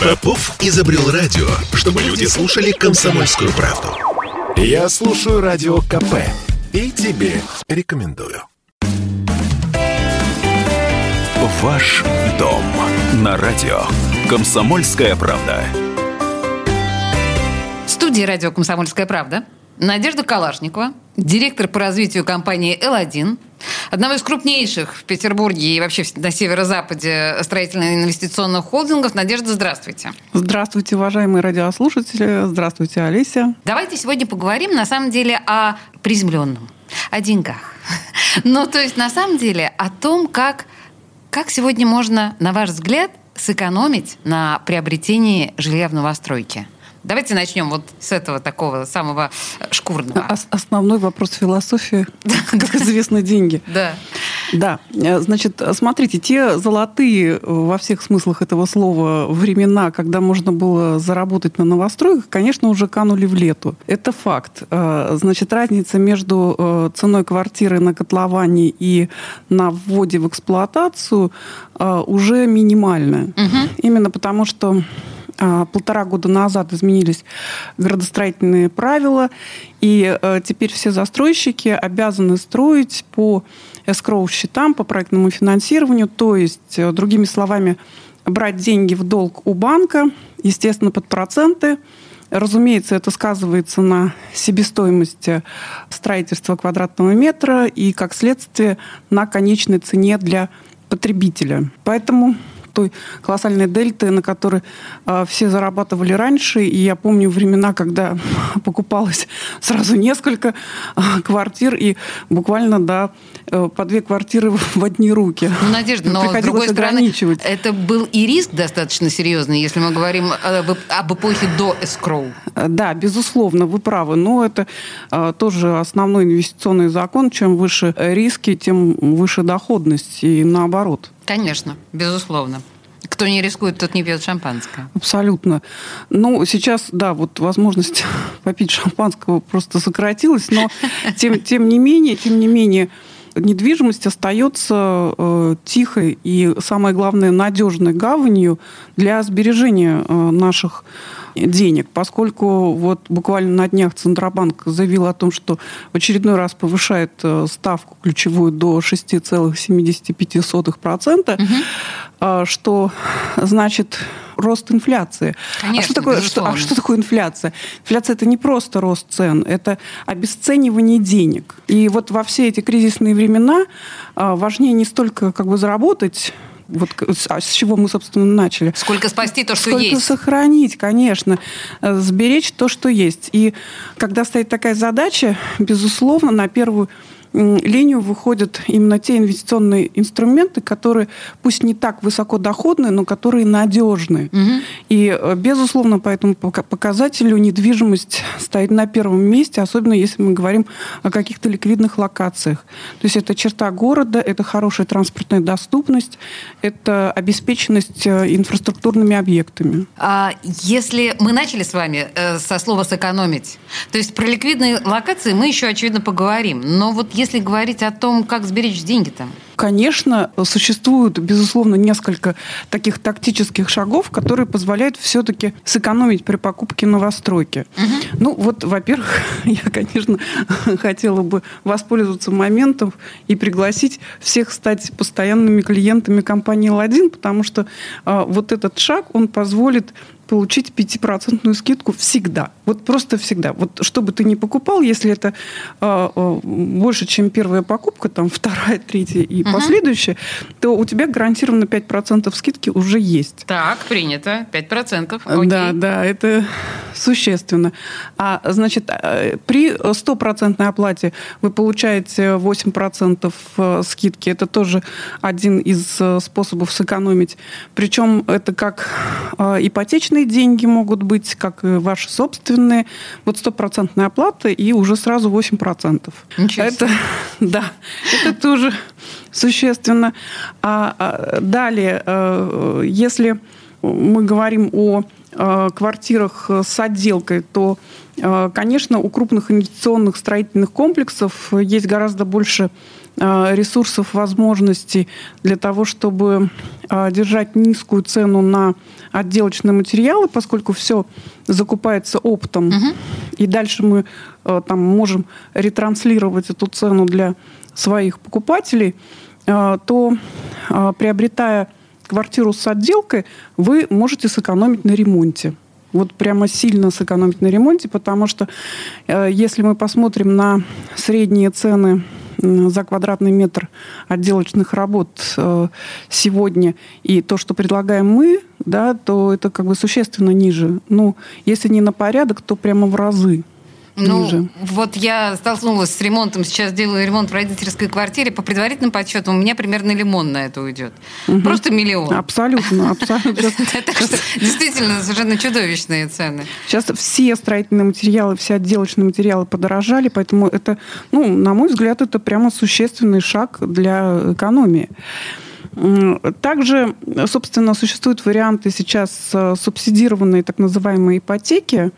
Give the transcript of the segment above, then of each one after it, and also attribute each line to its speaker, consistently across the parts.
Speaker 1: Попов изобрел радио, чтобы люди слушали комсомольскую правду. Я слушаю радио КП и тебе рекомендую. Ваш дом на радио. Комсомольская правда.
Speaker 2: В студии радио «Комсомольская правда» Надежда Калашникова, директор по развитию компании «Л1», одного из крупнейших в Петербурге и вообще на северо-западе строительно-инвестиционных холдингов. Надежда, здравствуйте.
Speaker 3: Здравствуйте, уважаемые радиослушатели. Здравствуйте, Олеся.
Speaker 2: Давайте сегодня поговорим, на самом деле, о приземленном, о деньгах. Ну, то есть, на самом деле, о том, как, как сегодня можно, на ваш взгляд, сэкономить на приобретении жилья в новостройке. Давайте начнем вот с этого такого самого шкурного.
Speaker 3: Ос- основной вопрос философии, как известно, деньги.
Speaker 2: Да.
Speaker 3: Да, значит, смотрите, те золотые во всех смыслах этого слова времена, когда можно было заработать на новостройках, конечно, уже канули в лету. Это факт. Значит, разница между ценой квартиры на котловане и на вводе в эксплуатацию уже минимальная. Угу. Именно потому, что полтора года назад изменились градостроительные правила, и э, теперь все застройщики обязаны строить по эскроу счетам, по проектному финансированию, то есть, э, другими словами, брать деньги в долг у банка, естественно, под проценты. Разумеется, это сказывается на себестоимости строительства квадратного метра и, как следствие, на конечной цене для потребителя. Поэтому той колоссальной дельты, на которой э, все зарабатывали раньше. И я помню времена, когда покупалось сразу несколько э, квартир, и буквально да, э, по две квартиры в одни руки.
Speaker 2: Ну, Надежда, но с другой стороны, это был и риск достаточно серьезный, если мы говорим об, об эпохе до эскроу.
Speaker 3: Да, безусловно, вы правы. Но это э, тоже основной инвестиционный закон. Чем выше риски, тем выше доходность. И наоборот.
Speaker 2: Конечно, безусловно. Кто не рискует, тот не пьет шампанское.
Speaker 3: Абсолютно. Ну, сейчас, да, вот возможность попить шампанского просто сократилась, но тем, тем не менее, тем не менее, недвижимость остается э, тихой и, самое главное, надежной гаванью для сбережения э, наших денег, поскольку вот буквально на днях Центробанк заявил о том, что в очередной раз повышает э, ставку ключевую до 6,75%, угу. что значит рост инфляции.
Speaker 2: Конечно,
Speaker 3: а, что такое, что, а что такое инфляция? Инфляция это не просто рост цен, это обесценивание денег. И вот во все эти кризисные времена а, важнее не столько как бы заработать вот а с чего мы, собственно, начали.
Speaker 2: Сколько спасти то, что
Speaker 3: Сколько
Speaker 2: есть.
Speaker 3: сохранить, конечно. Э, сберечь то, что есть. И когда стоит такая задача, безусловно, на первую линию выходят именно те инвестиционные инструменты, которые пусть не так высокодоходные, но которые надежны. Угу. И, э, безусловно, по этому показателю недвижимость стоит на первом месте, особенно если мы говорим о каких-то ликвидных локациях. То есть это черта города, это хорошая транспортная доступность, это обеспеченность э, инфраструктурными объектами.
Speaker 2: А если мы начали с вами э, со слова «сэкономить», то есть про ликвидные локации мы еще, очевидно, поговорим. Но вот если говорить о том, как сберечь деньги там?
Speaker 3: Конечно, существует, безусловно, несколько таких тактических шагов, которые позволяют все-таки сэкономить при покупке новостройки. Угу. Ну, вот, во-первых, я, конечно, хотела бы воспользоваться моментом и пригласить всех стать постоянными клиентами компании «Ладин», потому что э, вот этот шаг, он позволит получить 5% скидку всегда. Вот просто всегда. Вот что бы ты ни покупал, если это э, больше, чем первая покупка, там вторая, третья и угу. последующая, то у тебя гарантированно 5% скидки уже есть.
Speaker 2: Так, принято. 5%.
Speaker 3: Окей. Да, да, это существенно. А, значит, э, при стопроцентной оплате вы получаете 8% э, скидки. Это тоже один из э, способов сэкономить. Причем это как ипотечный личные деньги могут быть, как и ваши собственные. Вот стопроцентная оплата и уже сразу 8%.
Speaker 2: Ничего
Speaker 3: это, да, это тоже существенно. А, а далее, э, если мы говорим о э, квартирах с отделкой, то, э, конечно, у крупных инвестиционных строительных комплексов есть гораздо больше ресурсов, возможностей для того, чтобы держать низкую цену на отделочные материалы, поскольку все закупается оптом, угу. и дальше мы там можем ретранслировать эту цену для своих покупателей, то приобретая квартиру с отделкой, вы можете сэкономить на ремонте. Вот прямо сильно сэкономить на ремонте, потому что э, если мы посмотрим на средние цены за квадратный метр отделочных работ э, сегодня и то, что предлагаем мы, да, то это как бы существенно ниже. Ну, если не на порядок, то прямо в разы.
Speaker 2: Ну, ниже. вот я столкнулась с ремонтом, сейчас делаю ремонт в родительской квартире. По предварительным подсчетам у меня примерно лимон на это уйдет. Угу. Просто миллион.
Speaker 3: Абсолютно, абсолютно.
Speaker 2: Действительно, совершенно чудовищные цены.
Speaker 3: Сейчас все строительные материалы, все отделочные материалы подорожали, поэтому это, ну, на мой взгляд, это прямо существенный шаг для экономии. Также, собственно, существуют варианты сейчас э, субсидированной так называемой ипотеки.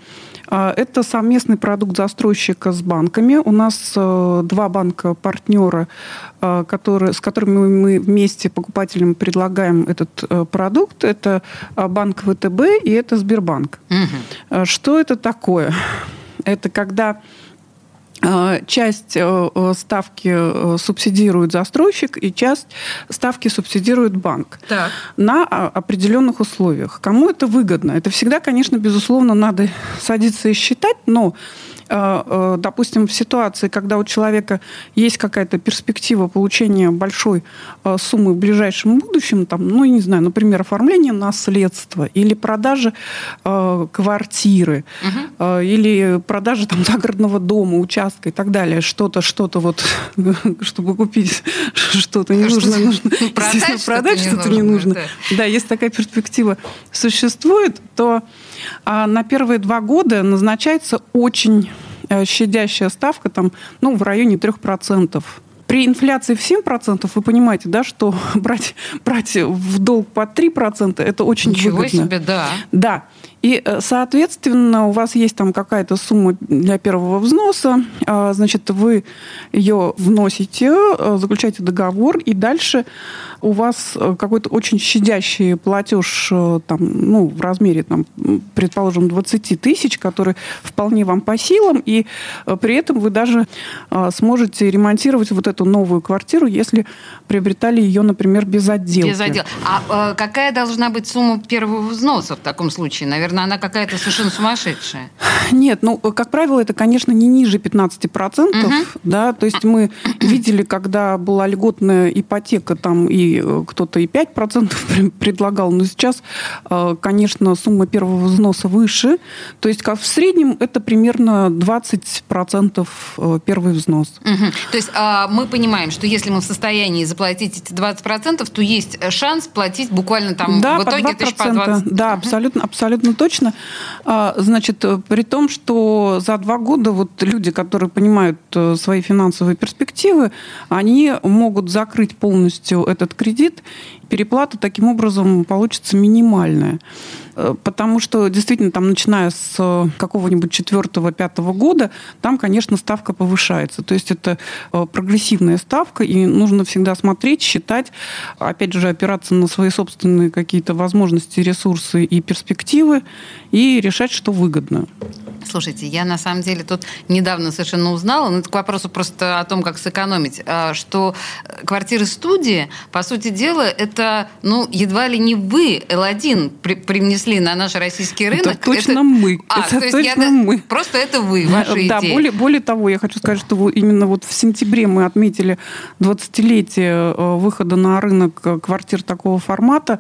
Speaker 3: А, это совместный продукт застройщика с банками. У нас э, два банка-партнера, э, которые, с которыми мы вместе покупателям предлагаем этот э, продукт. Это банк ВТБ и это Сбербанк. Угу. Что это такое? Это когда часть э, э, ставки субсидирует застройщик и часть ставки субсидирует банк так. на определенных условиях. Кому это выгодно? Это всегда, конечно, безусловно, надо садиться и считать, но Э, э, допустим, в ситуации, когда у человека есть какая-то перспектива получения большой э, суммы в ближайшем будущем, там, ну, я не знаю, например, оформление наследства или продажа квартиры, угу. или продажа там загородного дома, участка и так далее, что-то, что-то вот, чтобы купить что-то не нужно, нужно
Speaker 2: ну, продать,
Speaker 3: что-то не нужно. Да. если такая перспектива существует, то а на первые два года назначается очень щадящая ставка, там, ну, в районе 3%. При инфляции в 7% вы понимаете, да, что брать, брать в долг по 3% это очень
Speaker 2: Ничего
Speaker 3: выгодно.
Speaker 2: себе, да.
Speaker 3: Да. И, э, соответственно, у вас есть там какая-то сумма для первого взноса, а, значит, вы ее вносите, э, заключаете договор, и дальше у вас э, какой-то очень щадящий платеж там, ну, в размере, там, предположим, 20 тысяч, который вполне вам по силам, и при этом вы даже сможете ремонтировать вот эту новую квартиру, если приобретали ее, например, без отделки.
Speaker 2: Без отделки. А какая должна быть сумма первого взноса в таком случае? Наверное, наверное, она какая-то совершенно сумасшедшая.
Speaker 3: Нет, ну, как правило, это, конечно, не ниже 15%. Угу. Да, то есть мы видели, когда была льготная ипотека, там и э, кто-то и 5% предлагал, но сейчас, э, конечно, сумма первого взноса выше. То есть как в среднем это примерно 20% э, первый взнос.
Speaker 2: Угу. То есть а, мы понимаем, что если мы в состоянии заплатить эти 20%, то есть шанс платить буквально там
Speaker 3: да,
Speaker 2: в итоге
Speaker 3: по 2%, по 20. Да, абсолютно, абсолютно точно. А, значит, при том, что за два года вот люди, которые понимают э, свои финансовые перспективы, они могут закрыть полностью этот кредит переплата таким образом получится минимальная. Э, потому что действительно там, начиная с э, какого-нибудь четвертого-пятого года, там, конечно, ставка повышается. То есть это э, прогрессивная ставка, и нужно всегда смотреть, считать, опять же, опираться на свои собственные какие-то возможности, ресурсы и перспективы, и решать, что выгодно.
Speaker 2: Слушайте, я на самом деле тут недавно совершенно узнала, ну, это к вопросу просто о том, как сэкономить, что квартиры-студии, по сути дела, это ну, едва ли не вы, L1, при, принесли на наш российский рынок.
Speaker 3: Это точно это... мы.
Speaker 2: А,
Speaker 3: это
Speaker 2: то есть я... мы. Просто это вы, ваша
Speaker 3: да, идея. Более, более того, я хочу сказать, что именно вот в сентябре мы отметили 20-летие э, выхода на рынок э, квартир такого формата.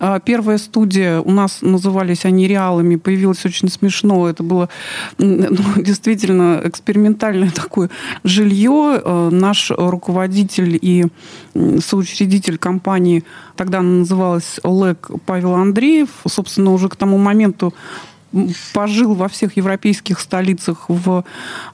Speaker 3: Э, первая студия, у нас назывались они реалами, появилась очень смешно. Это было ну, действительно экспериментальное такое жилье. Наш руководитель и соучредитель компании Тогда она называлась Олег Павел Андреев. Собственно, уже к тому моменту пожил во всех европейских столицах, в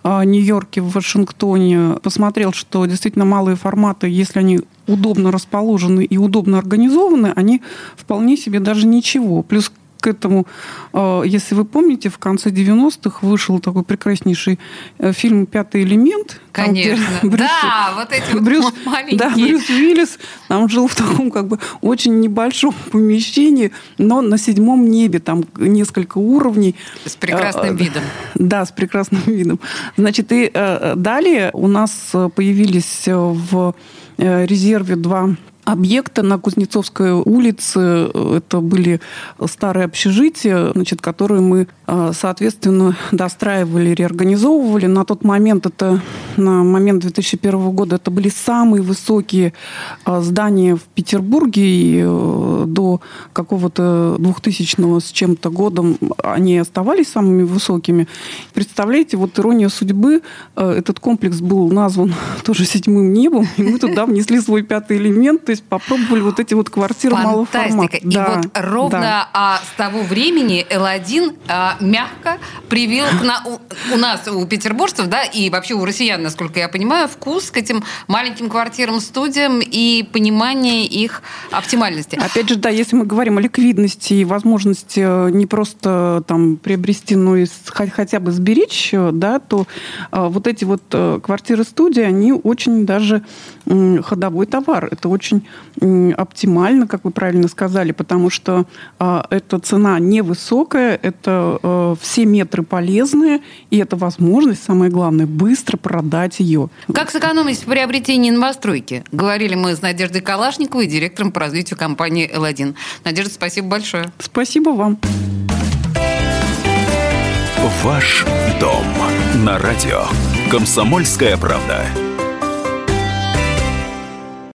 Speaker 3: а, Нью-Йорке, в Вашингтоне, посмотрел, что действительно малые форматы, если они удобно расположены и удобно организованы, они вполне себе даже ничего. Плюс к этому. Э, если вы помните, в конце 90-х вышел такой прекраснейший э, фильм «Пятый элемент».
Speaker 2: Конечно. Там, Брюс, да, вот эти Брюс, вот маленькие.
Speaker 3: Да, Брюс Уиллис там жил в таком как бы очень небольшом помещении, но на седьмом небе, там несколько уровней.
Speaker 2: С прекрасным видом.
Speaker 3: Да, с прекрасным видом. Значит, и далее у нас появились в резерве два объекта на Кузнецовской улице. Это были старые общежития, значит, которые мы, соответственно, достраивали, реорганизовывали. На тот момент, это на момент 2001 года, это были самые высокие а, здания в Петербурге. И э, до какого-то 2000 с чем-то годом они оставались самыми высокими. Представляете, вот ирония судьбы, э, этот комплекс был назван тоже седьмым небом, и мы туда внесли свой пятый элемент, то есть попробовали вот эти вот квартиры малого формата.
Speaker 2: И да, вот ровно да. а, с того времени L1 а, мягко привил к на, у, у нас, у петербуржцев, да, и вообще у россиян, насколько я понимаю, вкус к этим маленьким квартирам, студиям и понимание их оптимальности.
Speaker 3: Опять же, да, если мы говорим о ликвидности и возможности э, не просто там приобрести, но и хотя бы сберечь, э, да, то вот эти вот э, квартиры-студии, они очень даже ходовой товар. Это очень оптимально, как вы правильно сказали, потому что э, эта цена невысокая, это э, все метры полезные, и это возможность, самое главное, быстро продать ее.
Speaker 2: Как сэкономить в приобретении новостройки? Говорили мы с Надеждой Калашниковой, директором по развитию компании «Л1». Надежда, спасибо большое.
Speaker 3: Спасибо вам.
Speaker 1: Ваш дом на радио. Комсомольская правда.